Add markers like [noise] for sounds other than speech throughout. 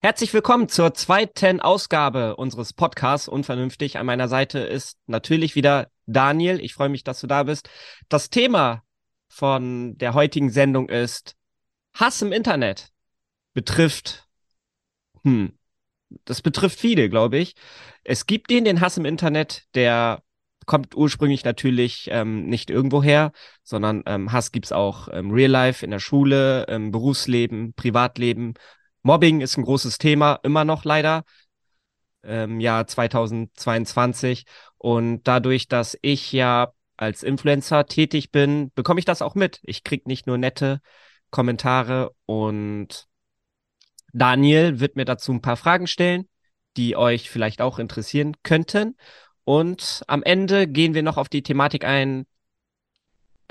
Herzlich willkommen zur zweiten Ausgabe unseres Podcasts Unvernünftig. An meiner Seite ist natürlich wieder Daniel. Ich freue mich, dass du da bist. Das Thema von der heutigen Sendung ist Hass im Internet. Betrifft, hm, das betrifft viele, glaube ich. Es gibt den, den Hass im Internet, der kommt ursprünglich natürlich ähm, nicht irgendwoher, sondern ähm, Hass gibt's auch im Real Life, in der Schule, im Berufsleben, Privatleben Mobbing ist ein großes Thema, immer noch leider, im Jahr 2022. Und dadurch, dass ich ja als Influencer tätig bin, bekomme ich das auch mit. Ich kriege nicht nur nette Kommentare und Daniel wird mir dazu ein paar Fragen stellen, die euch vielleicht auch interessieren könnten. Und am Ende gehen wir noch auf die Thematik ein,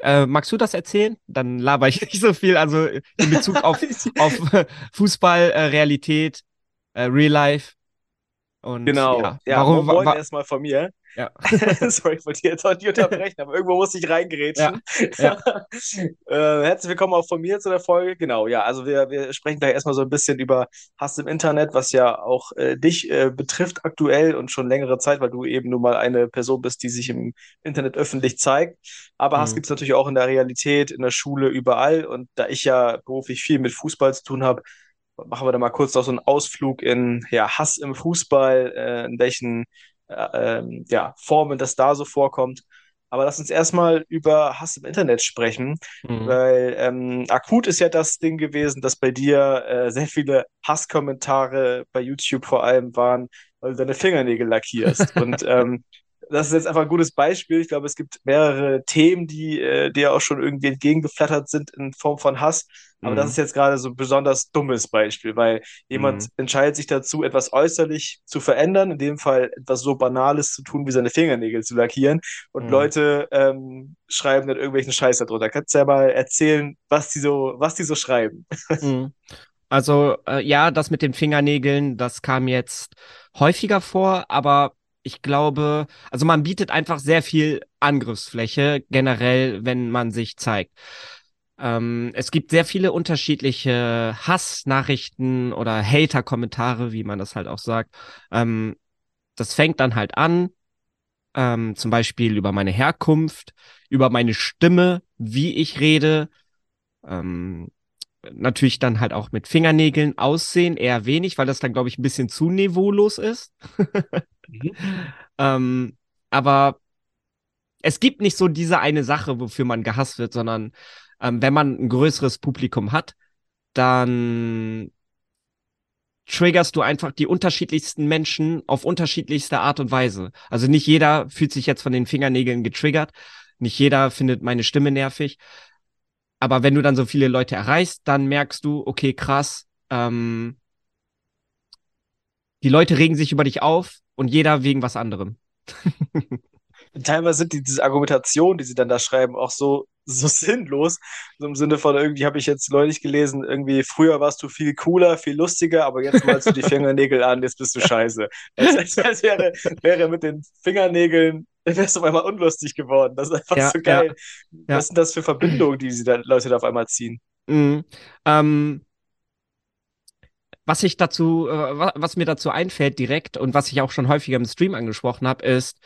äh, magst du das erzählen? Dann laber ich [laughs] nicht so viel. Also in Bezug auf, [laughs] auf Fußball, äh, Realität, äh, Real Life. Und, genau. Ja, ja warum, moin wa erstmal von mir. Ja. [laughs] Sorry, ich wollte jetzt heute nicht unterbrechen, aber irgendwo musste ich reingerätschen. Ja. ja. [laughs] äh, herzlich willkommen auch von mir zu der Folge. Genau, ja, also wir, wir sprechen gleich erstmal so ein bisschen über Hass im Internet, was ja auch äh, dich äh, betrifft aktuell und schon längere Zeit, weil du eben nun mal eine Person bist, die sich im Internet öffentlich zeigt. Aber mhm. Hass gibt es natürlich auch in der Realität, in der Schule, überall. Und da ich ja beruflich viel mit Fußball zu tun habe, machen wir da mal kurz noch so einen Ausflug in ja, Hass im Fußball, äh, in welchen äh, ähm, ja, Formen das da so vorkommt. Aber lass uns erstmal über Hass im Internet sprechen, mhm. weil ähm, akut ist ja das Ding gewesen, dass bei dir äh, sehr viele Hasskommentare bei YouTube vor allem waren, weil du deine Fingernägel lackierst. [laughs] Und ähm, das ist jetzt einfach ein gutes Beispiel. Ich glaube, es gibt mehrere Themen, die äh, dir auch schon irgendwie entgegengeflattert sind in Form von Hass. Aber mhm. das ist jetzt gerade so ein besonders dummes Beispiel, weil jemand mhm. entscheidet sich dazu, etwas äußerlich zu verändern, in dem Fall etwas so Banales zu tun, wie seine Fingernägel zu lackieren. Und mhm. Leute ähm, schreiben dann irgendwelchen Scheiß darunter. Kannst du ja mal erzählen, was die so, was die so schreiben? [laughs] Mhm. Also äh, ja, das mit den Fingernägeln, das kam jetzt häufiger vor, aber ich glaube, also man bietet einfach sehr viel Angriffsfläche generell, wenn man sich zeigt. Ähm, es gibt sehr viele unterschiedliche Hassnachrichten oder Hater-Kommentare, wie man das halt auch sagt. Ähm, das fängt dann halt an, ähm, zum Beispiel über meine Herkunft, über meine Stimme, wie ich rede. Ähm, natürlich dann halt auch mit Fingernägeln aussehen, eher wenig, weil das dann, glaube ich, ein bisschen zu niveaulos ist. [laughs] Mhm. ähm, aber es gibt nicht so diese eine Sache, wofür man gehasst wird, sondern ähm, wenn man ein größeres Publikum hat, dann triggerst du einfach die unterschiedlichsten Menschen auf unterschiedlichste Art und Weise. Also nicht jeder fühlt sich jetzt von den Fingernägeln getriggert, nicht jeder findet meine Stimme nervig. Aber wenn du dann so viele Leute erreichst, dann merkst du, okay, krass, ähm, die Leute regen sich über dich auf und jeder wegen was anderem. [laughs] Teilweise sind die, diese Argumentationen, die sie dann da schreiben, auch so, so [laughs] sinnlos. So im Sinne von irgendwie habe ich jetzt neulich gelesen, irgendwie früher warst du viel cooler, viel lustiger, aber jetzt malst du die [laughs] Fingernägel an, jetzt bist du scheiße. Als, als wäre, wäre mit den Fingernägeln wärst du auf einmal unlustig geworden. Das ist einfach ja, so geil. Ja, Was sind das für Verbindungen, die diese Leute da auf einmal ziehen? Mhm. Ähm, was ich dazu, äh, was mir dazu einfällt direkt und was ich auch schon häufiger im Stream angesprochen habe, ist,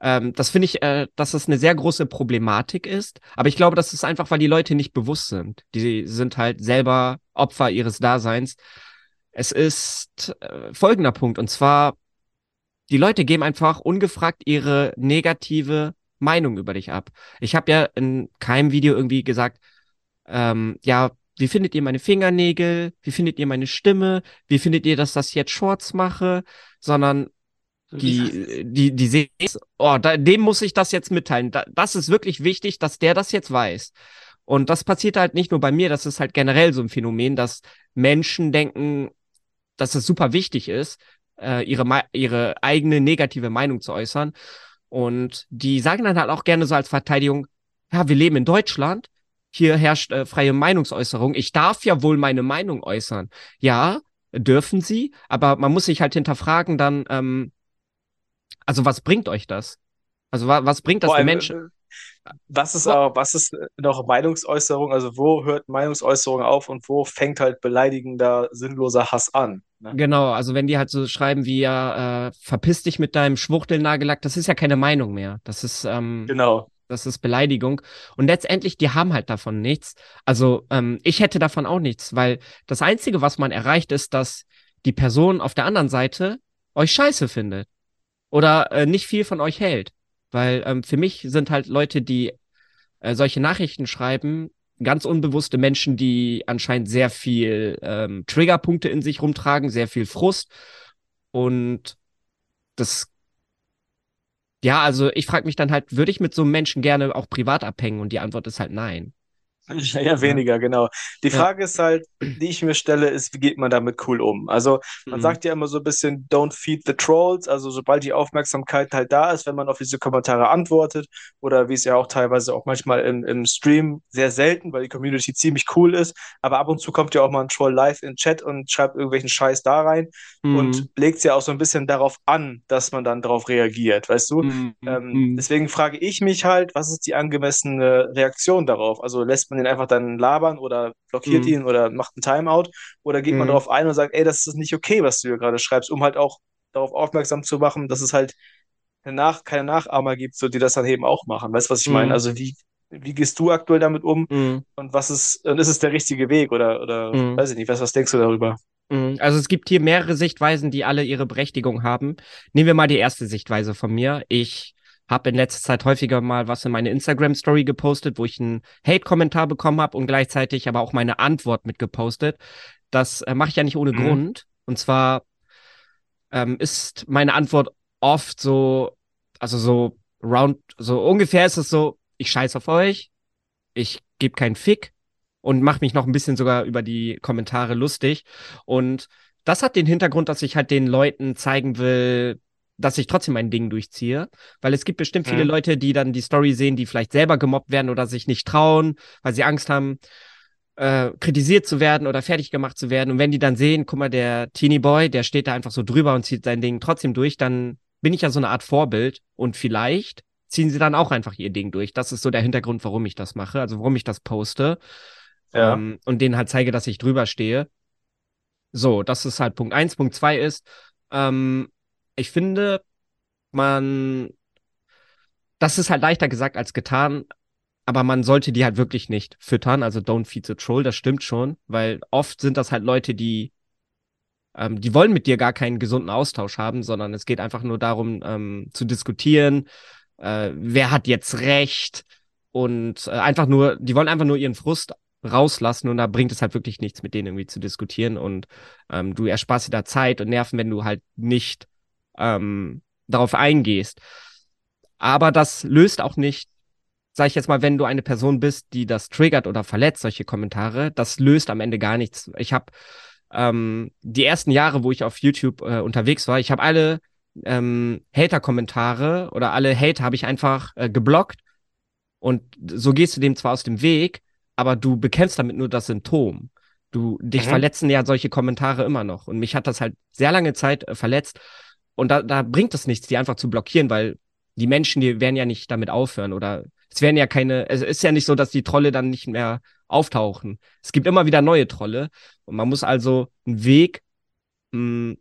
ähm, das finde ich, äh, dass es eine sehr große Problematik ist. Aber ich glaube, das ist einfach, weil die Leute nicht bewusst sind. Die sind halt selber Opfer ihres Daseins. Es ist äh, folgender Punkt, und zwar, die Leute geben einfach ungefragt ihre negative Meinung über dich ab. Ich habe ja in keinem Video irgendwie gesagt, ähm, ja, wie findet ihr meine Fingernägel? Wie findet ihr meine Stimme? Wie findet ihr, dass das jetzt Shorts mache? Sondern die, die, die sehen, oh, da, dem muss ich das jetzt mitteilen. Da, das ist wirklich wichtig, dass der das jetzt weiß. Und das passiert halt nicht nur bei mir, das ist halt generell so ein Phänomen, dass Menschen denken, dass es super wichtig ist, äh, ihre, ihre eigene negative Meinung zu äußern. Und die sagen dann halt auch gerne so als Verteidigung, ja, wir leben in Deutschland, hier herrscht äh, freie Meinungsäußerung. Ich darf ja wohl meine Meinung äußern. Ja, dürfen sie, aber man muss sich halt hinterfragen dann, ähm, also was bringt euch das? Also wa was bringt das den Menschen? Äh, was ist auch, was ist noch Meinungsäußerung? Also wo hört Meinungsäußerung auf und wo fängt halt beleidigender, sinnloser Hass an? Ne? Genau, also wenn die halt so schreiben wie ja, äh, verpiss dich mit deinem Schwuchtelnagellack, das ist ja keine Meinung mehr. Das ist ähm, genau. Das ist Beleidigung. Und letztendlich, die haben halt davon nichts. Also ähm, ich hätte davon auch nichts, weil das Einzige, was man erreicht, ist, dass die Person auf der anderen Seite euch scheiße findet. Oder äh, nicht viel von euch hält. Weil ähm, für mich sind halt Leute, die äh, solche Nachrichten schreiben, ganz unbewusste Menschen, die anscheinend sehr viel ähm, Triggerpunkte in sich rumtragen, sehr viel Frust. Und das, ja, also ich frage mich dann halt, würde ich mit so einem Menschen gerne auch privat abhängen? Und die Antwort ist halt nein. Ja, weniger, genau. Die Frage ja. ist halt, die ich mir stelle, ist, wie geht man damit cool um? Also, man mhm. sagt ja immer so ein bisschen, don't feed the trolls. Also, sobald die Aufmerksamkeit halt da ist, wenn man auf diese Kommentare antwortet, oder wie es ja auch teilweise auch manchmal im, im Stream sehr selten, weil die Community ziemlich cool ist, aber ab und zu kommt ja auch mal ein Troll live in Chat und schreibt irgendwelchen Scheiß da rein mhm. und legt es ja auch so ein bisschen darauf an, dass man dann darauf reagiert, weißt du? Mhm. Ähm, mhm. deswegen frage ich mich halt, was ist die angemessene Reaktion darauf? Also, lässt man den einfach dann labern oder blockiert mhm. ihn oder macht einen Timeout oder geht mhm. man darauf ein und sagt, ey, das ist nicht okay, was du hier gerade schreibst, um halt auch darauf aufmerksam zu machen, dass es halt nach, keine Nachahmer gibt, so die das dann eben auch machen. Weißt du, was ich mhm. meine? Also wie, wie gehst du aktuell damit um mhm. und was ist, und ist es der richtige Weg oder, oder mhm. weiß ich nicht, was, was denkst du darüber? Mhm. Also es gibt hier mehrere Sichtweisen, die alle ihre Berechtigung haben. Nehmen wir mal die erste Sichtweise von mir. Ich habe in letzter Zeit häufiger mal was in meine Instagram-Story gepostet, wo ich einen Hate-Kommentar bekommen habe und gleichzeitig aber auch meine Antwort mitgepostet. Das äh, mache ich ja nicht ohne mhm. Grund. Und zwar ähm, ist meine Antwort oft so, also so round, so ungefähr ist es so, ich scheiß auf euch, ich gebe keinen Fick und mache mich noch ein bisschen sogar über die Kommentare lustig. Und das hat den Hintergrund, dass ich halt den Leuten zeigen will, dass ich trotzdem mein Ding durchziehe. Weil es gibt bestimmt viele mhm. Leute, die dann die Story sehen, die vielleicht selber gemobbt werden oder sich nicht trauen, weil sie Angst haben, äh, kritisiert zu werden oder fertig gemacht zu werden. Und wenn die dann sehen, guck mal, der Teenie Boy, der steht da einfach so drüber und zieht sein Ding trotzdem durch, dann bin ich ja so eine Art Vorbild und vielleicht ziehen sie dann auch einfach ihr Ding durch. Das ist so der Hintergrund, warum ich das mache, also warum ich das poste. Ja. Ähm, und denen halt zeige, dass ich drüber stehe. So, das ist halt Punkt eins. Punkt zwei ist, ähm, ich finde, man, das ist halt leichter gesagt als getan, aber man sollte die halt wirklich nicht füttern. Also don't feed the troll, das stimmt schon, weil oft sind das halt Leute, die, ähm, die wollen mit dir gar keinen gesunden Austausch haben, sondern es geht einfach nur darum, ähm, zu diskutieren, äh, wer hat jetzt recht und äh, einfach nur, die wollen einfach nur ihren Frust rauslassen und da bringt es halt wirklich nichts, mit denen irgendwie zu diskutieren und ähm, du ersparst dir da Zeit und Nerven, wenn du halt nicht ähm, darauf eingehst. Aber das löst auch nicht, sag ich jetzt mal, wenn du eine Person bist, die das triggert oder verletzt, solche Kommentare, das löst am Ende gar nichts. Ich habe ähm, die ersten Jahre, wo ich auf YouTube äh, unterwegs war, ich habe alle ähm, Hater-Kommentare oder alle Hate habe ich einfach äh, geblockt. Und so gehst du dem zwar aus dem Weg, aber du bekämpfst damit nur das Symptom. Du, dich mhm. verletzen ja solche Kommentare immer noch. Und mich hat das halt sehr lange Zeit äh, verletzt. Und da, da bringt es nichts, die einfach zu blockieren, weil die Menschen, die werden ja nicht damit aufhören oder es werden ja keine, es ist ja nicht so, dass die Trolle dann nicht mehr auftauchen. Es gibt immer wieder neue Trolle und man muss also einen Weg mh, hm,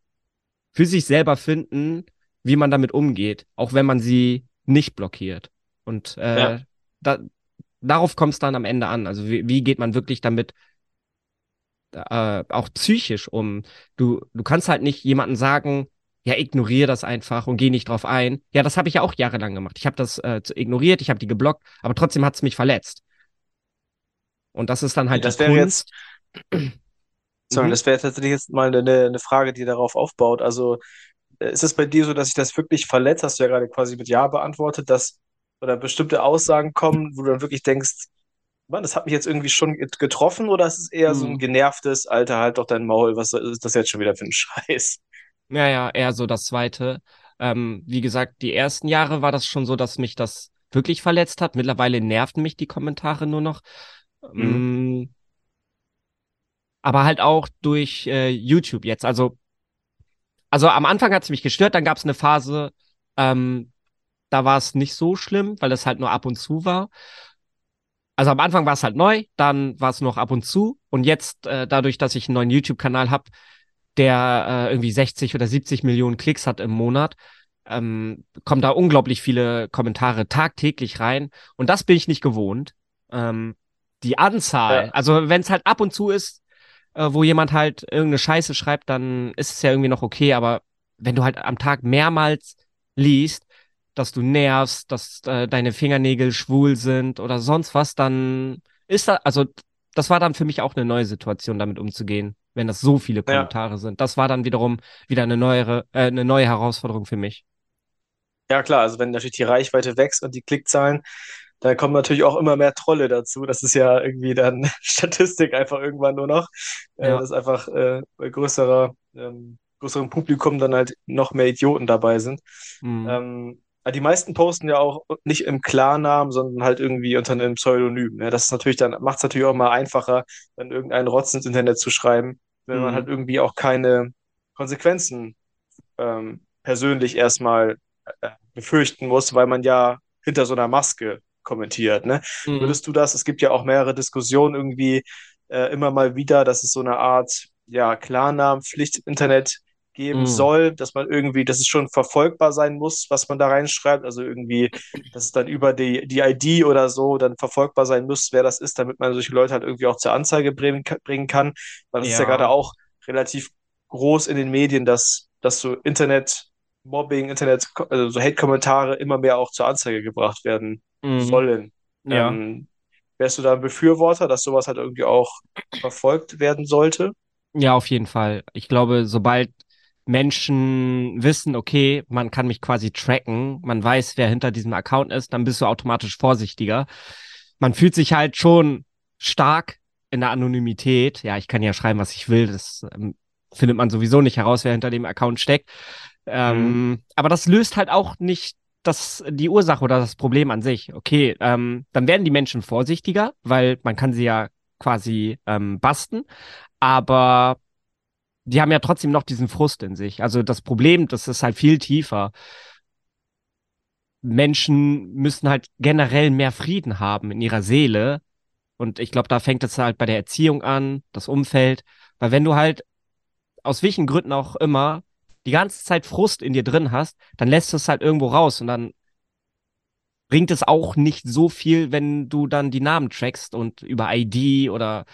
für sich selber finden, wie man damit umgeht, auch wenn man sie nicht blockiert. Und äh, ja. da, darauf kommt es dann am Ende an. Also wie, wie geht man wirklich damit äh, auch psychisch um? Du, du kannst halt nicht jemanden sagen, ja, ignoriere das einfach und geh nicht drauf ein. Ja, das habe ich ja auch jahrelang gemacht. Ich habe das äh, ignoriert, ich habe die geblockt, aber trotzdem hat es mich verletzt. Und das ist dann halt das wäre jetzt. [clears throat] Sorry, mhm. das wäre tatsächlich jetzt mal eine, eine Frage, die darauf aufbaut. Also äh, ist es bei dir so, dass sich das wirklich verletzt? Hast du ja gerade quasi mit Ja beantwortet, dass oder bestimmte Aussagen kommen, wo du dann wirklich denkst, Mann, das hat mich jetzt irgendwie schon getroffen, oder ist es eher mhm. so ein mhm. genervtes, Alter, halt doch dein Maul, was ist das jetzt schon wieder für ein [laughs] Scheiß? Ja, ja, eher so das zweite. Ähm, wie gesagt, die ersten Jahre war das schon so, dass mich das wirklich verletzt hat. Mittlerweile nerven mich die Kommentare nur noch. Mhm. Mm, aber halt auch durch äh, YouTube jetzt. Also, also am Anfang hat es mich gestört, dann gab es eine Phase, ähm, da war es nicht so schlimm, weil es halt nur ab und zu war. Also am Anfang war es halt neu, dann war es noch ab und zu. Und jetzt, äh, dadurch, dass ich einen neuen YouTube-Kanal habe, der äh, irgendwie 60 oder 70 Millionen Klicks hat im Monat, ähm, kommen da unglaublich viele Kommentare tagtäglich rein. Und das bin ich nicht gewohnt. Ähm, die Anzahl, ja. also wenn es halt ab und zu ist, äh, wo jemand halt irgendeine Scheiße schreibt, dann ist es ja irgendwie noch okay, aber wenn du halt am Tag mehrmals liest, dass du nervst, dass äh, deine Fingernägel schwul sind oder sonst was, dann ist das, also das war dann für mich auch eine neue Situation, damit umzugehen, wenn das so viele Kommentare ja. sind. Das war dann wiederum wieder eine neuere, äh, eine neue Herausforderung für mich. Ja, klar, also wenn natürlich die Reichweite wächst und die Klickzahlen, dann kommen natürlich auch immer mehr Trolle dazu. Das ist ja irgendwie dann [laughs] Statistik einfach irgendwann nur noch. Äh, ja. Dass einfach äh, bei größerer, ähm, größerem Publikum dann halt noch mehr Idioten dabei sind. Mhm. Ähm, die meisten posten ja auch nicht im Klarnamen, sondern halt irgendwie unter einem Pseudonym. Ne? Das ist natürlich dann, macht es natürlich auch mal einfacher, dann irgendeinen Rotz ins Internet zu schreiben, wenn mhm. man halt irgendwie auch keine Konsequenzen ähm, persönlich erstmal äh, befürchten muss, weil man ja hinter so einer Maske kommentiert. Ne? Mhm. Würdest du das? Es gibt ja auch mehrere Diskussionen irgendwie äh, immer mal wieder, dass es so eine Art ja, Klarnamenpflicht im Internet geben mm. soll, dass man irgendwie, dass es schon verfolgbar sein muss, was man da reinschreibt. Also irgendwie, dass es dann über die, die ID oder so dann verfolgbar sein muss, wer das ist, damit man solche Leute halt irgendwie auch zur Anzeige bringen, bringen kann. Weil das ja. ist ja gerade auch relativ groß in den Medien, dass, dass so Internet-Mobbing, Internet, also so Hate-Kommentare immer mehr auch zur Anzeige gebracht werden mm. sollen. Ja. Ähm, wärst du da ein Befürworter, dass sowas halt irgendwie auch verfolgt werden sollte? Ja, auf jeden Fall. Ich glaube, sobald Menschen wissen, okay, man kann mich quasi tracken, man weiß, wer hinter diesem Account ist, dann bist du automatisch vorsichtiger. Man fühlt sich halt schon stark in der Anonymität. Ja, ich kann ja schreiben, was ich will. Das ähm, findet man sowieso nicht heraus, wer hinter dem Account steckt. Ähm, mhm. Aber das löst halt auch nicht das, die Ursache oder das Problem an sich. Okay, ähm, dann werden die Menschen vorsichtiger, weil man kann sie ja quasi ähm, basten. Aber die haben ja trotzdem noch diesen Frust in sich. Also das Problem, das ist halt viel tiefer. Menschen müssen halt generell mehr Frieden haben in ihrer Seele. Und ich glaube, da fängt es halt bei der Erziehung an, das Umfeld. Weil wenn du halt aus welchen Gründen auch immer die ganze Zeit Frust in dir drin hast, dann lässt du es halt irgendwo raus und dann bringt es auch nicht so viel, wenn du dann die Namen trackst und über ID oder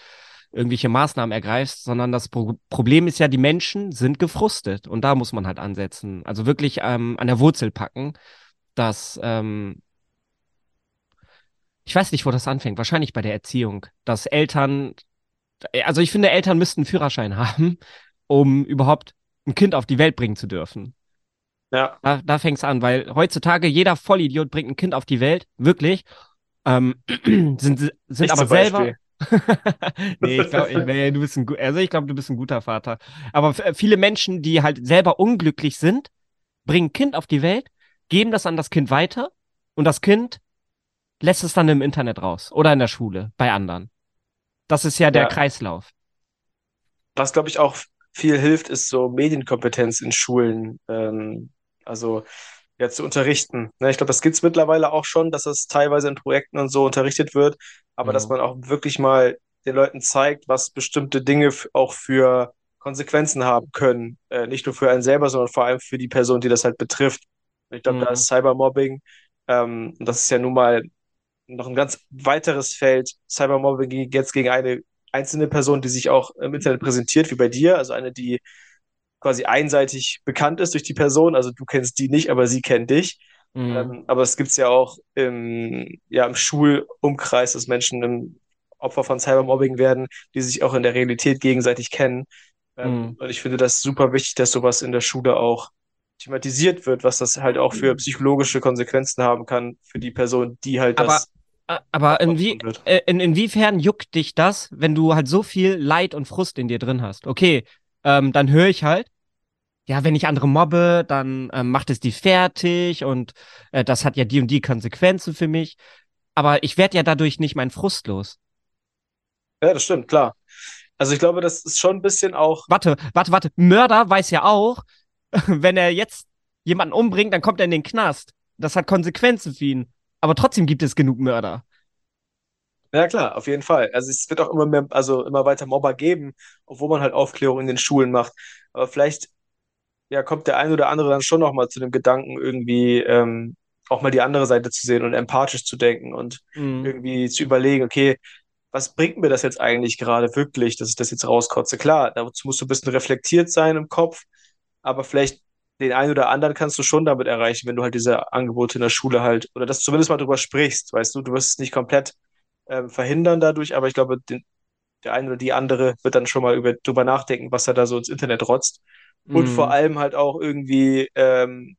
irgendwelche Maßnahmen ergreifst, sondern das Pro Problem ist ja, die Menschen sind gefrustet und da muss man halt ansetzen. Also wirklich ähm, an der Wurzel packen, dass ähm, ich weiß nicht, wo das anfängt. Wahrscheinlich bei der Erziehung, dass Eltern, also ich finde, Eltern müssten einen Führerschein [laughs] haben, um überhaupt ein Kind auf die Welt bringen zu dürfen. Ja. Da, da fängt es an, weil heutzutage jeder Vollidiot bringt ein Kind auf die Welt, wirklich. Ähm, [clears throat] sind sind aber selber, nee, ich glaube, nee, du bist ein also ich glaube, du bist ein guter Vater. Aber viele Menschen, die halt selber unglücklich sind, bringen ein Kind auf die Welt, geben das an das Kind weiter und das Kind lässt es dann im Internet raus oder in der Schule bei anderen. Das ist ja der ja. Kreislauf. Was glaube ich auch viel hilft, ist so Medienkompetenz in Schulen. Ähm, also ja, zu unterrichten. Ne, ich glaube, das gibt es mittlerweile auch schon, dass das teilweise in Projekten und so unterrichtet wird, aber mhm. dass man auch wirklich mal den Leuten zeigt, was bestimmte Dinge auch für Konsequenzen haben können. Äh, nicht nur für einen selber, sondern vor allem für die Person, die das halt betrifft. Ich glaube, mhm. da ist Cybermobbing, ähm, das ist ja nun mal noch ein ganz weiteres Feld. Cybermobbing jetzt gegen eine einzelne Person, die sich auch im Internet präsentiert, wie bei dir, also eine, die quasi einseitig bekannt ist durch die Person. Also du kennst die nicht, aber sie kennt dich. Mhm. Ähm, aber es gibt es ja auch im, ja, im Schulumkreis, dass Menschen im Opfer von Cybermobbing werden, die sich auch in der Realität gegenseitig kennen. Ähm, mhm. Und ich finde das super wichtig, dass sowas in der Schule auch thematisiert wird, was das halt auch für psychologische Konsequenzen haben kann für die Person, die halt aber, das. Aber inwie, äh, in, inwiefern juckt dich das, wenn du halt so viel Leid und Frust in dir drin hast? Okay, ähm, dann höre ich halt, ja, wenn ich andere mobbe, dann ähm, macht es die fertig und äh, das hat ja die und die Konsequenzen für mich. Aber ich werde ja dadurch nicht mein Frust los. Ja, das stimmt, klar. Also ich glaube, das ist schon ein bisschen auch. Warte, warte, warte. Mörder weiß ja auch, [laughs] wenn er jetzt jemanden umbringt, dann kommt er in den Knast. Das hat Konsequenzen für ihn. Aber trotzdem gibt es genug Mörder. Ja, klar, auf jeden Fall. Also es wird auch immer mehr, also immer weiter Mobber geben, obwohl man halt Aufklärung in den Schulen macht. Aber vielleicht ja, kommt der ein oder andere dann schon noch mal zu dem Gedanken, irgendwie ähm, auch mal die andere Seite zu sehen und empathisch zu denken und mhm. irgendwie zu überlegen, okay, was bringt mir das jetzt eigentlich gerade wirklich, dass ich das jetzt rauskotze? Klar, dazu musst du ein bisschen reflektiert sein im Kopf, aber vielleicht den einen oder anderen kannst du schon damit erreichen, wenn du halt diese Angebote in der Schule halt, oder dass du zumindest mal drüber sprichst, weißt du, du wirst es nicht komplett ähm, verhindern dadurch, aber ich glaube, den, der eine oder die andere wird dann schon mal über, drüber nachdenken, was er da so ins Internet rotzt. Und mhm. vor allem halt auch irgendwie ähm,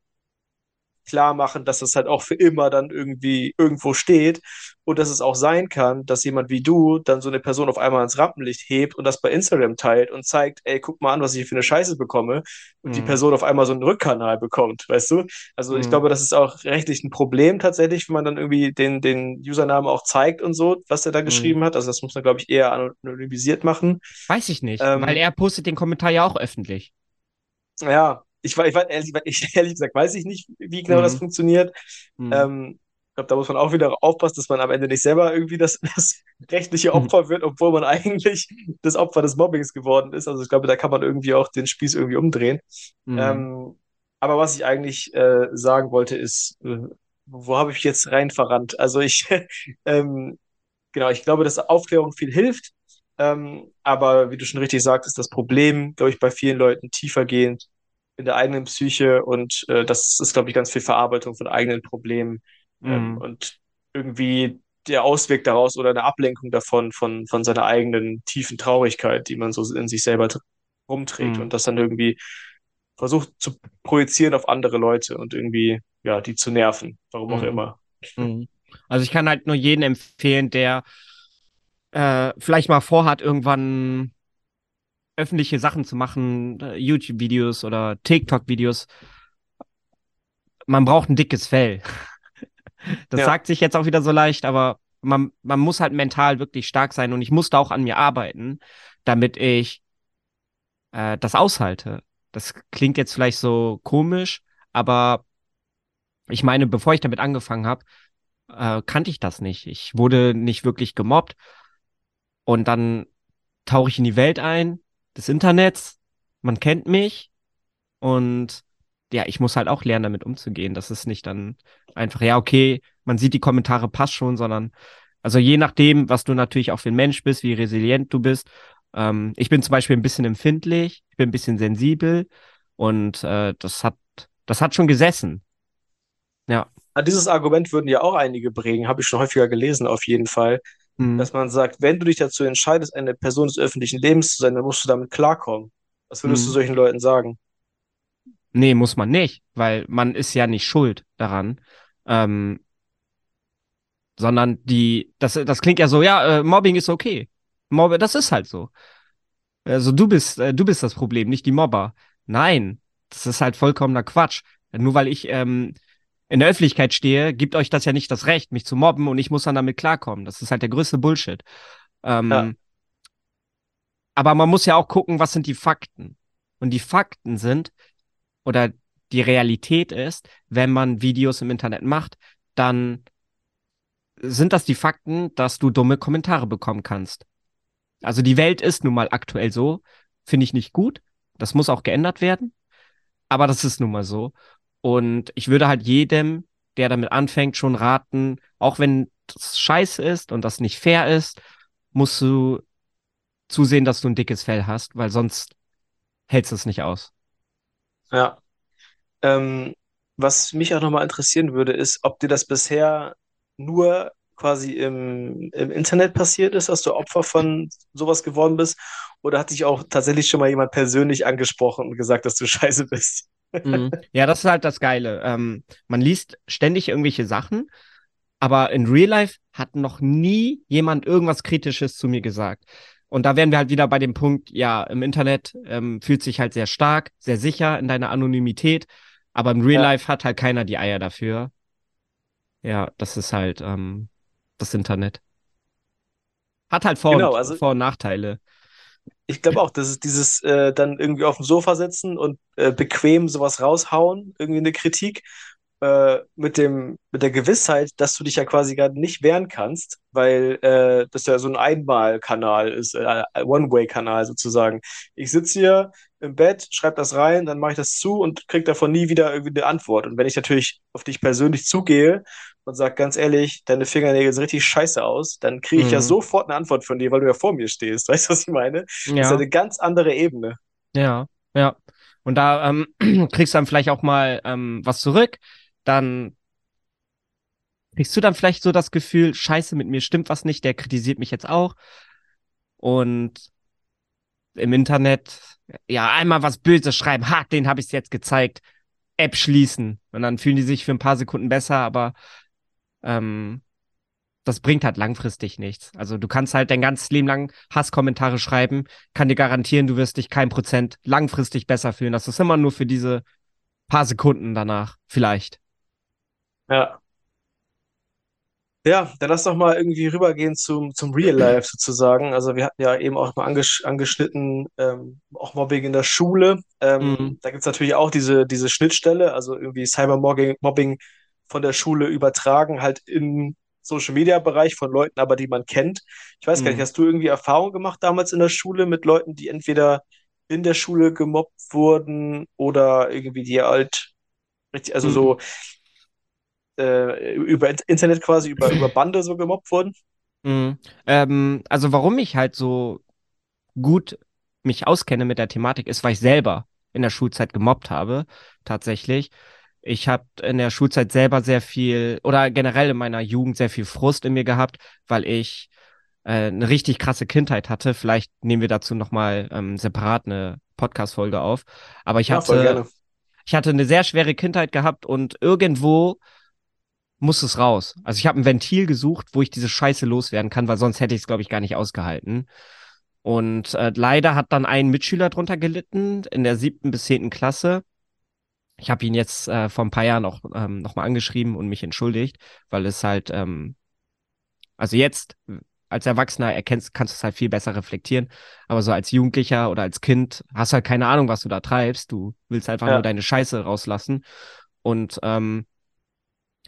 klar machen, dass es halt auch für immer dann irgendwie irgendwo steht und dass es auch sein kann, dass jemand wie du dann so eine Person auf einmal ins Rampenlicht hebt und das bei Instagram teilt und zeigt, ey, guck mal an, was ich hier für eine Scheiße bekomme und mhm. die Person auf einmal so einen Rückkanal bekommt, weißt du? Also mhm. ich glaube, das ist auch rechtlich ein Problem tatsächlich, wenn man dann irgendwie den, den Usernamen auch zeigt und so, was er da mhm. geschrieben hat. Also das muss man, glaube ich, eher anonymisiert machen. Weiß ich nicht, ähm, weil er postet den Kommentar ja auch öffentlich. Ja, ich, ich, ehrlich, [laughs] ich, ehrlich gesagt weiß ich nicht, wie genau mhm. das funktioniert. Mhm. Ähm, ich glaube, da muss man auch wieder aufpassen, dass man am Ende nicht selber irgendwie das, [laughs] das rechtliche mhm. Opfer wird, obwohl man [laughs] eigentlich das Opfer des Mobbings geworden ist. Also ich glaube, da kann man irgendwie auch den Spieß irgendwie umdrehen. Mhm. Ähm, aber was ich eigentlich äh, sagen wollte, ist, äh, wo habe ich jetzt rein verrannt? Also ich, ähm, genau, ich glaube, dass Aufklärung viel hilft. Ähm, aber wie du schon richtig sagst, ist das Problem, glaube ich, bei vielen Leuten tiefergehend in der eigenen Psyche und äh, das ist, glaube ich, ganz viel Verarbeitung von eigenen Problemen ähm, mhm. und irgendwie der Ausweg daraus oder eine Ablenkung davon von, von seiner eigenen tiefen Traurigkeit, die man so in sich selber rumträgt mhm. und das dann irgendwie versucht zu projizieren auf andere Leute und irgendwie, ja, die zu nerven, warum auch mhm. immer. Mhm. Also ich kann halt nur jeden empfehlen, der äh, vielleicht mal vorhat, irgendwann öffentliche Sachen zu machen, äh, YouTube-Videos oder TikTok-Videos, man braucht ein dickes Fell. [laughs] Das ja. sagt sich jetzt auch wieder so leicht, aber man, man muss halt mental wirklich stark sein und ich musste auch an mir arbeiten, damit ich äh, das aushalte. Das klingt jetzt vielleicht so komisch, aber ich meine, bevor ich damit angefangen habe, äh, kannte ich das nicht. Ich wurde nicht wirklich gemobbt und dann tauche ich in die Welt ein, des Internets. Man kennt mich und ja, ich muss halt auch lernen, damit umzugehen. Das ist nicht dann einfach, ja, okay, man sieht die Kommentare, passt schon, sondern also je nachdem, was du natürlich auch für ein Mensch bist, wie resilient du bist. Ähm, ich bin zum Beispiel ein bisschen empfindlich, ich bin ein bisschen sensibel und äh, das hat, das hat schon gesessen. Ja. Dieses Argument würden ja auch einige bringen, habe ich schon häufiger gelesen, auf jeden Fall mhm. dass man sagt, wenn du dich dazu entscheidest, eine Person des öffentlichen Lebens zu sein, dann musst du damit klarkommen. Was würdest mhm. du solchen Leuten sagen? Nee, muss man nicht, weil man ist ja nicht schuld daran. Ähm, sondern die, das, das klingt ja so, ja, äh, Mobbing ist okay. Mob das ist halt so. Also du bist, äh, du bist das Problem, nicht die Mobber. Nein, das ist halt vollkommener Quatsch. Nur weil ich ähm, in der Öffentlichkeit stehe, gibt euch das ja nicht das Recht, mich zu mobben und ich muss dann damit klarkommen. Das ist halt der größte Bullshit. Ähm, ja. Aber man muss ja auch gucken, was sind die Fakten. Und die Fakten sind, oder die Realität ist, wenn man Videos im Internet macht, dann sind das die Fakten, dass du dumme Kommentare bekommen kannst. Also die Welt ist nun mal aktuell so, finde ich nicht gut. Das muss auch geändert werden. Aber das ist nun mal so. Und ich würde halt jedem, der damit anfängt, schon raten, auch wenn das scheiße ist und das nicht fair ist, musst du zusehen, dass du ein dickes Fell hast, weil sonst hältst du es nicht aus. Ja. Ähm, was mich auch nochmal interessieren würde, ist, ob dir das bisher nur quasi im, im Internet passiert ist, dass du Opfer von sowas geworden bist, oder hat dich auch tatsächlich schon mal jemand persönlich angesprochen und gesagt, dass du [laughs] scheiße bist? Mhm. Ja, das ist halt das Geile. Ähm, man liest ständig irgendwelche Sachen, aber in Real Life hat noch nie jemand irgendwas Kritisches zu mir gesagt. Und da wären wir halt wieder bei dem Punkt, ja, im Internet ähm, fühlt sich halt sehr stark, sehr sicher in deiner Anonymität, aber im Real ja. Life hat halt keiner die Eier dafür. Ja, das ist halt ähm, das Internet. Hat halt Vor, genau, also, Vor und Nachteile ich glaube auch, dass es dieses äh, dann irgendwie auf dem Sofa sitzen und äh, bequem sowas raushauen, irgendwie eine Kritik. Äh, mit dem, mit der Gewissheit, dass du dich ja quasi gerade nicht wehren kannst, weil äh, das ja so ein Einmalkanal ist, äh, One-Way-Kanal sozusagen. Ich sitze hier im Bett, schreibe das rein, dann mache ich das zu und krieg davon nie wieder irgendwie eine Antwort. Und wenn ich natürlich auf dich persönlich zugehe und sage ganz ehrlich, deine Fingernägel sehen richtig scheiße aus, dann kriege ich mhm. ja sofort eine Antwort von dir, weil du ja vor mir stehst. [laughs] Weißt du, was ich meine? Ja. Das ist ja eine ganz andere Ebene. Ja, ja. Und da ähm, [clears throat] kriegst du dann vielleicht auch mal ähm, was zurück dann kriegst du dann vielleicht so das Gefühl, scheiße, mit mir stimmt was nicht, der kritisiert mich jetzt auch. Und im Internet, ja, einmal was Böses schreiben, ha, den habe ich jetzt gezeigt, App schließen. Und dann fühlen die sich für ein paar Sekunden besser, aber ähm, das bringt halt langfristig nichts. Also du kannst halt dein ganzes Leben lang Hasskommentare schreiben, kann dir garantieren, du wirst dich kein Prozent langfristig besser fühlen. Das ist immer nur für diese paar Sekunden danach, vielleicht. Ja. Ja, dann lass doch mal irgendwie rübergehen zum, zum Real Life sozusagen. Also wir hatten ja eben auch mal angesch angeschnitten, ähm, auch Mobbing in der Schule. Ähm, mhm. Da gibt es natürlich auch diese, diese Schnittstelle, also irgendwie Cybermobbing Mobbing von der Schule übertragen, halt im Social Media Bereich von Leuten, aber die man kennt. Ich weiß mhm. gar nicht, mhm. hast du irgendwie Erfahrung gemacht damals in der Schule mit Leuten, die entweder in der Schule gemobbt wurden oder irgendwie die halt richtig, also mhm. Äh, über Internet quasi, über, [laughs] über Bande so gemobbt wurden? Mhm. Ähm, also warum ich halt so gut mich auskenne mit der Thematik ist, weil ich selber in der Schulzeit gemobbt habe, tatsächlich. Ich habe in der Schulzeit selber sehr viel oder generell in meiner Jugend sehr viel Frust in mir gehabt, weil ich äh, eine richtig krasse Kindheit hatte. Vielleicht nehmen wir dazu nochmal ähm, separat eine Podcast-Folge auf. Aber ich hatte, ich hatte eine sehr schwere Kindheit gehabt und irgendwo muss es raus. Also ich habe ein Ventil gesucht, wo ich diese Scheiße loswerden kann, weil sonst hätte ich es, glaube ich, gar nicht ausgehalten. Und äh, leider hat dann ein Mitschüler drunter gelitten in der siebten bis zehnten Klasse. Ich habe ihn jetzt äh, vor ein paar Jahren auch ähm, nochmal angeschrieben und mich entschuldigt, weil es halt, ähm, also jetzt als Erwachsener erkennst, kannst du es halt viel besser reflektieren. Aber so als Jugendlicher oder als Kind hast du halt keine Ahnung, was du da treibst. Du willst einfach ja. nur deine Scheiße rauslassen. Und ähm,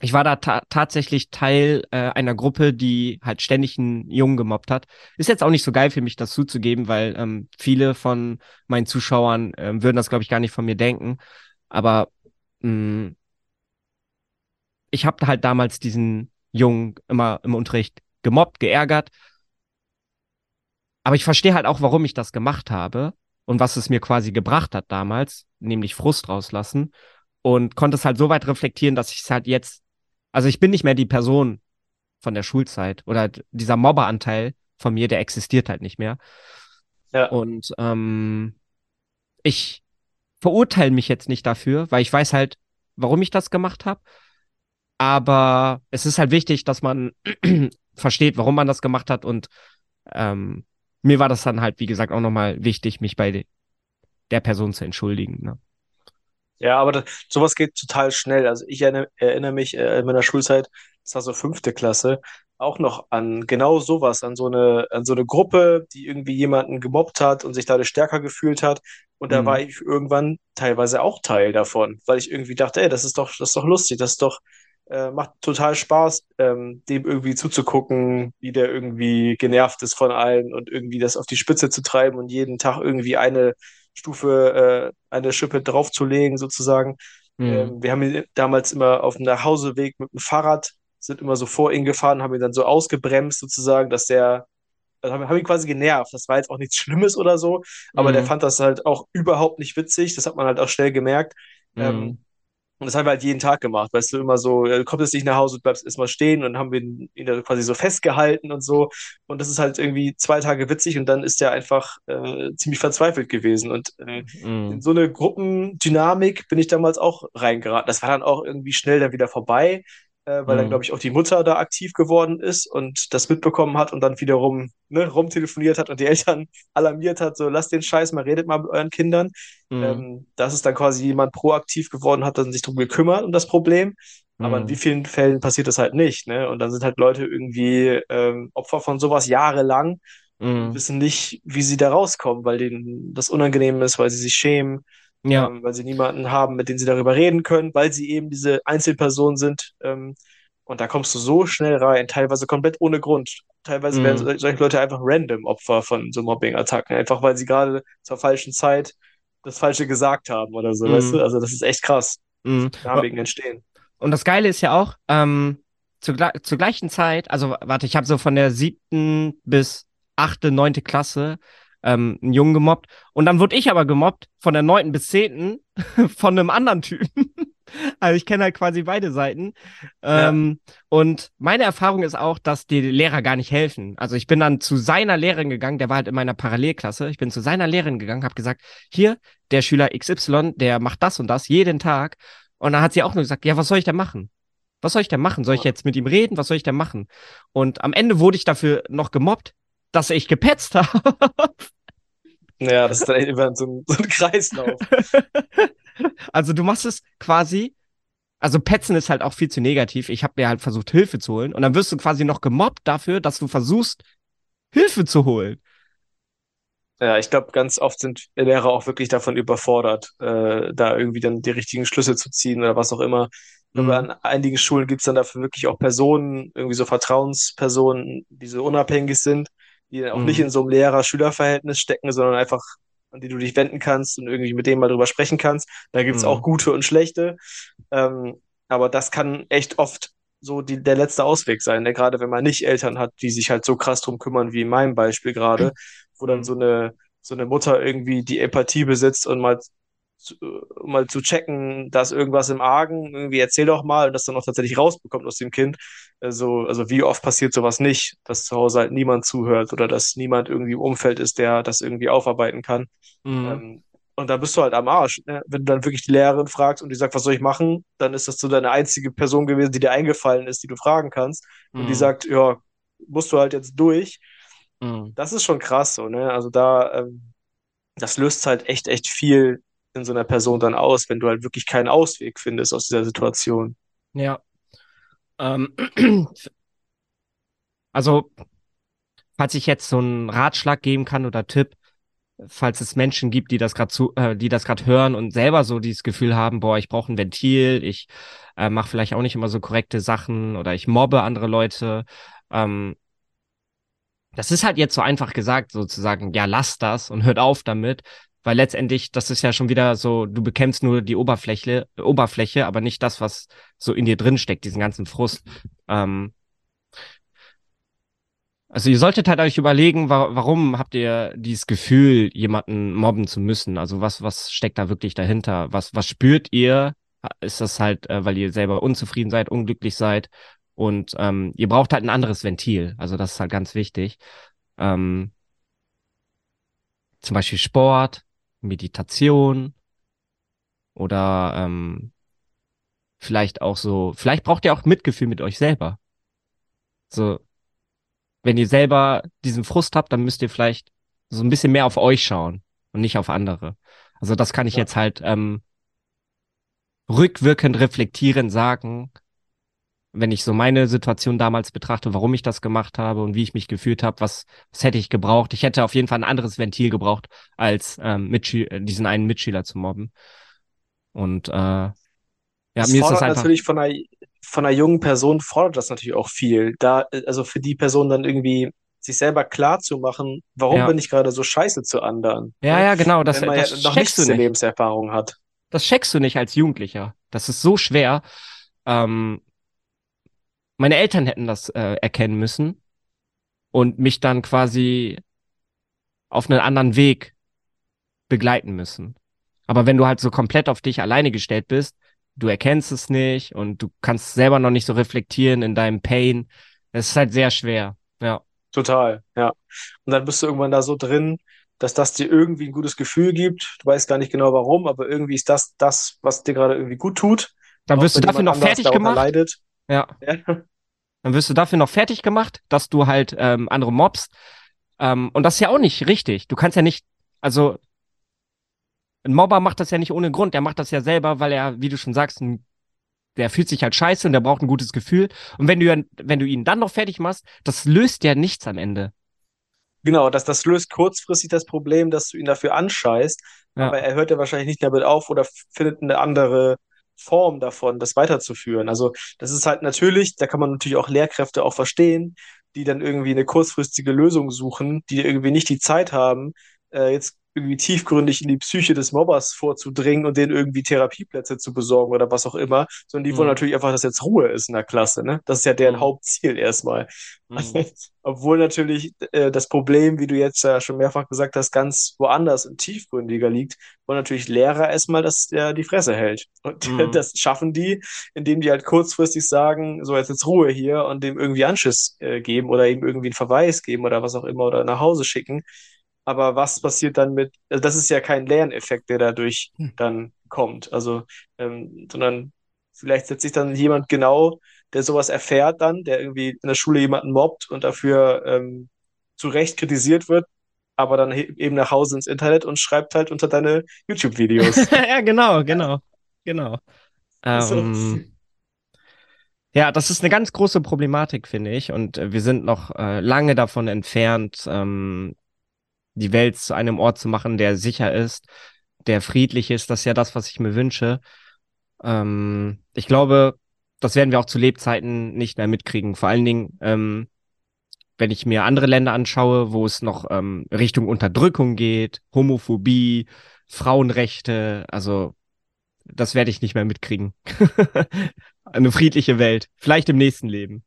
ich war da ta tatsächlich Teil äh, einer Gruppe, die halt ständig einen Jungen gemobbt hat. Ist jetzt auch nicht so geil für mich, das zuzugeben, weil ähm, viele von meinen Zuschauern ähm, würden das, glaube ich, gar nicht von mir denken. Aber mh, mm, ich habe halt damals diesen Jungen immer im Unterricht gemobbt, geärgert. Aber ich verstehe halt auch, warum ich das gemacht habe und was es mir quasi gebracht hat damals, nämlich Frust rauslassen und konnte es halt so weit reflektieren, dass ich es halt jetzt also ich bin nicht mehr die Person von der Schulzeit oder dieser Mobberanteil von mir, der existiert halt nicht mehr. Ja. Und ähm, ich verurteile mich jetzt nicht dafür, weil ich weiß halt, warum ich das gemacht habe. Aber es ist halt wichtig, dass man [clears throat] versteht, warum man das gemacht hat. Und ähm, mir war das dann halt, wie gesagt, auch nochmal wichtig, mich bei der Person zu entschuldigen. Ne? Ja, aber das, sowas geht total schnell. Also ich erinnere, erinnere mich äh, in meiner Schulzeit, das war so fünfte Klasse, auch noch an genau sowas, an so eine, an so eine Gruppe, die irgendwie jemanden gemobbt hat und sich dadurch stärker gefühlt hat. Und da mhm. war ich irgendwann teilweise auch Teil davon, weil ich irgendwie dachte, ey, das ist doch, das ist doch lustig, das ist doch, äh, macht total Spaß, ähm, dem irgendwie zuzugucken, wie der irgendwie genervt ist von allen und irgendwie das auf die Spitze zu treiben und jeden Tag irgendwie eine Stufe, äh, eine Schippe draufzulegen, sozusagen. Mhm. Ähm, wir haben ihn damals immer auf dem Nachhauseweg mit dem Fahrrad, sind immer so vor ihn gefahren, haben ihn dann so ausgebremst, sozusagen, dass der, also haben, haben ihn quasi genervt. Das war jetzt auch nichts Schlimmes oder so, aber mhm. der fand das halt auch überhaupt nicht witzig. Das hat man halt auch schnell gemerkt. Mhm. Ähm, und das haben wir halt jeden Tag gemacht, weißt du, immer so, du kommst jetzt nicht nach Hause, du bleibst erstmal stehen und haben wir ihn, quasi so festgehalten und so. Und das ist halt irgendwie zwei Tage witzig und dann ist er einfach äh, ziemlich verzweifelt gewesen. Und äh, mm. in so eine Gruppendynamik bin ich damals auch reingeraten. Das war dann auch irgendwie schnell dann wieder vorbei äh, weil mhm. dann, glaube ich, auch die Mutter da aktiv geworden ist und das mitbekommen hat und dann wiederum ne, rumtelefoniert hat und die [laughs] Eltern alarmiert hat, so lasst den Scheiß mal, redet mal mit euren Kindern. Mhm. Ähm, das ist dann quasi jemand proaktiv geworden hat, dann sich darum gekümmert um das Problem. Aber in mhm. wie vielen Fällen passiert das halt nicht, ne? Und dann sind halt Leute irgendwie ähm, Opfer von sowas jahrelang und mhm. wissen nicht, wie sie da rauskommen, weil denen das unangenehm ist, weil sie sich schämen. Ja. ähm, weil sie niemanden haben, mit dem sie darüber reden können, weil sie eben diese Einzelpersonen sind. Ähm, und da kommst du so schnell rein, teilweise komplett ohne Grund. Teilweise mhm. werden solche Leute einfach random Opfer von so Mobbing-Attacken, einfach weil sie gerade zur falschen Zeit das Falsche gesagt haben oder so, mhm. weißt du? Also das ist echt krass. Mhm. Dynamiken entstehen. Und das Geile ist ja auch, ähm, zur, zur gleichen Zeit, also warte, ich habe so von der siebten bis achte, neunte Klasse ähm, einen Jungen gemobbt. Und dann wurde ich aber gemobbt von der neunten bis zehnten [laughs] von einem anderen Typen. [laughs] also ich kenne halt quasi beide Seiten. Ähm, ja. Und meine Erfahrung ist auch, dass die Lehrer gar nicht helfen. Also ich bin dann zu seiner Lehrerin gegangen, der war halt in meiner Parallelklasse. Ich bin zu seiner Lehrerin gegangen, habe gesagt, hier, der Schüler XY, der macht das und das jeden Tag. Und dann hat sie auch nur gesagt, ja, was soll ich denn machen? Was soll ich denn machen? Soll ich jetzt mit ihm reden? Was soll ich denn machen? Und am Ende wurde ich dafür noch gemobbt, dass ich gepetzt habe. Ja, das ist dann immer so ein, so ein Kreislauf. [laughs] also du machst es quasi, also petzen ist halt auch viel zu negativ. Ich habe mir halt versucht, Hilfe zu holen. Und dann wirst du quasi noch gemobbt dafür, dass du versuchst, Hilfe zu holen. Ja, ich glaube, ganz oft sind Lehrer auch wirklich davon überfordert, äh, da irgendwie dann die richtigen Schlüsse zu ziehen oder was auch immer. Mhm. Aber an einigen Schulen gibt es dann dafür wirklich auch Personen, irgendwie so Vertrauenspersonen, die so unabhängig sind, die auch mhm. nicht in so einem Lehrer-Schüler-Verhältnis stecken, sondern einfach, an die du dich wenden kannst und irgendwie mit denen mal drüber sprechen kannst. Da gibt's mhm. auch gute und schlechte. Ähm, aber das kann echt oft so die, der letzte Ausweg sein, ne? gerade wenn man nicht Eltern hat, die sich halt so krass drum kümmern, wie in meinem Beispiel gerade, wo dann mhm. so eine, so eine Mutter irgendwie die Empathie besitzt und mal zu, mal zu checken, dass irgendwas im Argen, irgendwie erzähl doch mal und das dann auch tatsächlich rausbekommt aus dem Kind. Also, also wie oft passiert sowas nicht, dass zu Hause halt niemand zuhört oder dass niemand irgendwie im Umfeld ist, der das irgendwie aufarbeiten kann. Mhm. Ähm, und da bist du halt am Arsch. Ne? Wenn du dann wirklich die Lehrerin fragst und die sagt, was soll ich machen, dann ist das so deine einzige Person gewesen, die dir eingefallen ist, die du fragen kannst. Mhm. Und die mhm. sagt, ja, musst du halt jetzt durch. Mhm. Das ist schon krass so, ne? Also da, ähm, das löst halt echt, echt viel in so einer Person dann aus, wenn du halt wirklich keinen Ausweg findest aus dieser Situation. Ja. Ähm, [clears throat] also, falls ich jetzt so einen Ratschlag geben kann oder Tipp, falls es Menschen gibt, die das gerade zu, äh, die das gerade hören und selber so dieses Gefühl haben, boah, ich brauche ein Ventil, ich äh, mache vielleicht auch nicht immer so korrekte Sachen oder ich mobbe andere Leute. Ähm, das ist halt jetzt so einfach gesagt, sozusagen, ja, lass das und hört auf damit. Weil letztendlich, das ist ja schon wieder so, du bekämpfst nur die Oberfläche, Oberfläche, aber nicht das, was so in dir drin steckt, diesen ganzen Frust. Ähm, also ihr solltet halt euch überlegen, wa warum habt ihr dieses Gefühl, jemanden mobben zu müssen? Also was, was steckt da wirklich dahinter? Was, was spürt ihr? Ist das halt, äh, weil ihr selber unzufrieden seid, unglücklich seid? Und ähm, ihr braucht halt ein anderes Ventil. Also das ist halt ganz wichtig. Ähm, zum Beispiel Sport, Meditation oder ähm, vielleicht auch so, vielleicht braucht ihr auch Mitgefühl mit euch selber. So, wenn ihr selber diesen Frust habt, dann müsst ihr vielleicht so ein bisschen mehr auf euch schauen und nicht auf andere. Also das kann ich ja. jetzt halt ähm, rückwirkend reflektierend sagen, wenn ich so meine Situation damals betrachte, warum ich das gemacht habe und wie ich mich gefühlt habe, was, was hätte ich gebraucht. Ich hätte auf jeden Fall ein anderes Ventil gebraucht, als ähm, Mitschü diesen einen Mitschüler zu mobben. Und äh, ja, das mir ist das einfach natürlich von einer, von einer jungen Person fordert das natürlich auch viel. Da, also für die Person dann irgendwie sich selber klar zu machen, warum ja. bin ich gerade so scheiße zu anderen. Ja, ja, genau. Das, Wenn man das ja noch nicht eine Lebenserfahrung hat. Das checkst du nicht als Jugendlicher. Das ist so schwer. Ähm, meine Eltern hätten das äh, erkennen müssen und mich dann quasi auf einen anderen Weg begleiten müssen. Aber wenn du halt so komplett auf dich alleine gestellt bist, du erkennst es nicht und du kannst selber noch nicht so reflektieren in deinem Pain, es ist halt sehr schwer. Ja. Total, ja. Und dann bist du irgendwann da so drin, dass das dir irgendwie ein gutes Gefühl gibt. Du weißt gar nicht genau warum, aber irgendwie ist das das, was dir gerade irgendwie gut tut. Dann wirst du dafür noch fertig gemacht. Leidet. Ja. ja. Dann wirst du dafür noch fertig gemacht, dass du halt ähm, andere mobst. Ähm, und das ist ja auch nicht richtig. Du kannst ja nicht, also ein Mobber macht das ja nicht ohne Grund. Der macht das ja selber, weil er, wie du schon sagst, ein, der fühlt sich halt scheiße und der braucht ein gutes Gefühl. Und wenn du, wenn du ihn dann noch fertig machst, das löst ja nichts am Ende. Genau, das, das löst kurzfristig das Problem, dass du ihn dafür anscheißt, ja. aber er hört ja wahrscheinlich nicht damit auf oder findet eine andere Form davon, das weiterzuführen. Also das ist halt natürlich, da kann man natürlich auch Lehrkräfte auch verstehen, die dann irgendwie eine kurzfristige Lösung suchen, die irgendwie nicht die Zeit haben, äh, jetzt irgendwie tiefgründig in die Psyche des Mobbers vorzudringen und denen irgendwie Therapieplätze zu besorgen oder was auch immer, sondern die mhm. wollen natürlich einfach, dass jetzt Ruhe ist in der Klasse. Ne? Das ist ja deren mhm. Hauptziel erstmal. Mhm. [laughs] Obwohl natürlich äh, das Problem, wie du jetzt ja schon mehrfach gesagt hast, ganz woanders und tiefgründiger liegt, wollen natürlich Lehrer erstmal, dass der die Fresse hält. Und [laughs] mhm. das schaffen die, indem die halt kurzfristig sagen, so jetzt jetzt Ruhe hier und dem irgendwie Anschiss äh, geben oder ihm irgendwie einen Verweis geben oder was auch immer oder nach Hause schicken. Aber was passiert dann mit, also das ist ja kein Lerneffekt, der dadurch hm. dann kommt. Also, ähm, sondern vielleicht setzt sich dann jemand genau, der sowas erfährt dann, der irgendwie in der Schule jemanden mobbt und dafür ähm, zu Recht kritisiert wird, aber dann eben nach Hause ins Internet und schreibt halt unter deine YouTube-Videos. [laughs] ja, genau, genau, genau. Ähm, ja, das ist eine ganz große Problematik, finde ich. Und äh, wir sind noch äh, lange davon entfernt, ähm, die Welt zu einem Ort zu machen, der sicher ist, der friedlich ist. Das ist ja das, was ich mir wünsche. Ähm, ich glaube, das werden wir auch zu Lebzeiten nicht mehr mitkriegen. Vor allen Dingen, ähm, wenn ich mir andere Länder anschaue, wo es noch ähm, Richtung Unterdrückung geht, Homophobie, Frauenrechte, also das werde ich nicht mehr mitkriegen. [laughs] Eine friedliche Welt, vielleicht im nächsten Leben.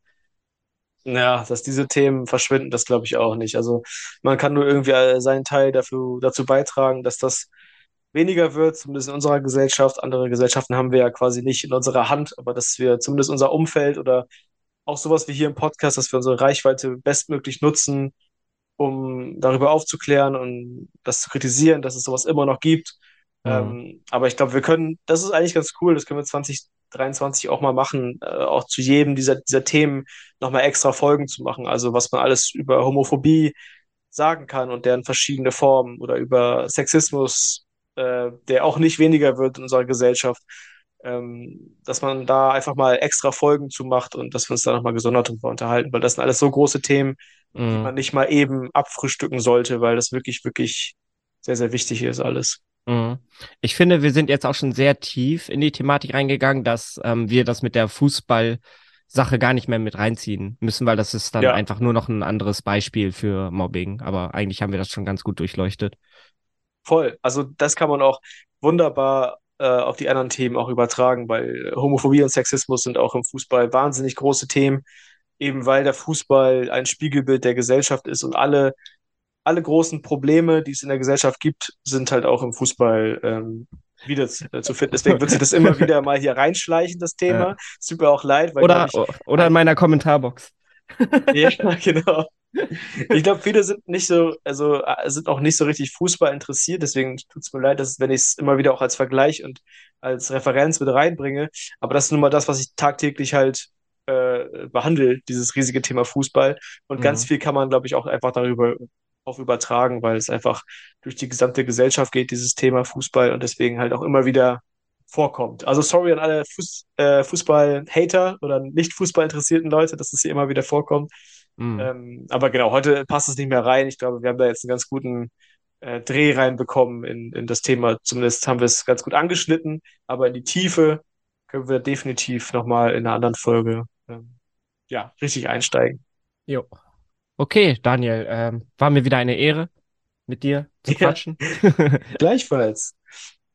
Ja, dass diese Themen verschwinden, das glaube ich auch nicht. Also man kann nur irgendwie äh, seinen Teil dafür, dazu beitragen, dass das weniger wird, zumindest in unserer Gesellschaft. Andere Gesellschaften haben wir ja quasi nicht in unserer Hand, aber dass wir zumindest unser Umfeld oder auch sowas wie hier im Podcast, dass wir unsere Reichweite bestmöglich nutzen, um darüber aufzuklären und das zu kritisieren, dass es sowas immer noch gibt. Mhm. Ähm, aber ich glaube, wir können, das ist eigentlich ganz cool, das können wir 2023 auch mal machen, äh, auch zu jedem dieser, dieser Themen nochmal extra Folgen zu machen. Also was man alles über Homophobie sagen kann und deren verschiedene Formen oder über Sexismus, äh, der auch nicht weniger wird in unserer Gesellschaft, ähm, dass man da einfach mal extra Folgen zu macht und dass wir uns da nochmal gesondert drüber unterhalten, weil das sind alles so große Themen, mhm. die man nicht mal eben abfrühstücken sollte, weil das wirklich, wirklich sehr, sehr wichtig ist alles. Mhm. Ich finde, wir sind jetzt auch schon sehr tief in die Thematik reingegangen, dass ähm, wir das mit der Fußball-Sache gar nicht mehr mit reinziehen müssen, weil das ist dann ja. einfach nur noch ein anderes Beispiel für Mobbing. Aber eigentlich haben wir das schon ganz gut durchleuchtet. Voll. Also das kann man auch wunderbar äh, auf die anderen Themen auch übertragen, weil Homophobie und Sexismus sind auch im Fußball wahnsinnig große Themen, eben weil der Fußball ein Spiegelbild der Gesellschaft ist und alle alle großen Probleme, die es in der Gesellschaft gibt, sind halt auch im Fußball ähm, wieder zu, äh, zu finden. Deswegen wird sich das immer wieder mal hier reinschleichen, das Thema. Ja. Es tut mir auch leid. Weil, oder, ich, oder in meiner Kommentarbox. [laughs] ja, genau. Ich glaube, viele sind nicht so, also äh, sind auch nicht so richtig Fußball interessiert. Deswegen tut es mir leid, dass, wenn ich es immer wieder auch als Vergleich und als Referenz mit reinbringe. Aber das ist nun mal das, was ich tagtäglich halt äh, behandle, dieses riesige Thema Fußball. Und mhm. ganz viel kann man, glaube ich, auch einfach darüber auch übertragen, weil es einfach durch die gesamte Gesellschaft geht, dieses Thema Fußball und deswegen halt auch immer wieder vorkommt. Also sorry an alle Fuß, äh, Fußball-Hater oder nicht Fußball interessierten Leute, dass es hier immer wieder vorkommt. Mhm. Ähm, aber genau, heute passt es nicht mehr rein. Ich glaube, wir haben da jetzt einen ganz guten äh, Dreh reinbekommen in, in das Thema. Zumindest haben wir es ganz gut angeschnitten, aber in die Tiefe können wir definitiv nochmal in einer anderen Folge ähm, ja, richtig einsteigen. Jo. Okay, Daniel, ähm, war mir wieder eine Ehre, mit dir zu ja. quatschen. [laughs] [laughs] Gleichfalls.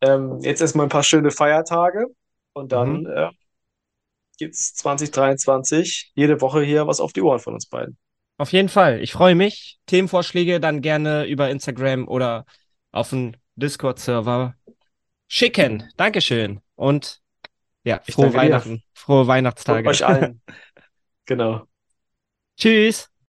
Ähm, jetzt erstmal ein paar schöne Feiertage und dann mhm. äh, gibt's 2023 jede Woche hier was auf die Ohren von uns beiden. Auf jeden Fall. Ich freue mich. Themenvorschläge dann gerne über Instagram oder auf dem Discord-Server schicken. Dankeschön. Und ja, frohe Weihnachten. Dir. Frohe Weihnachtstage. Und euch allen. [laughs] genau. Tschüss.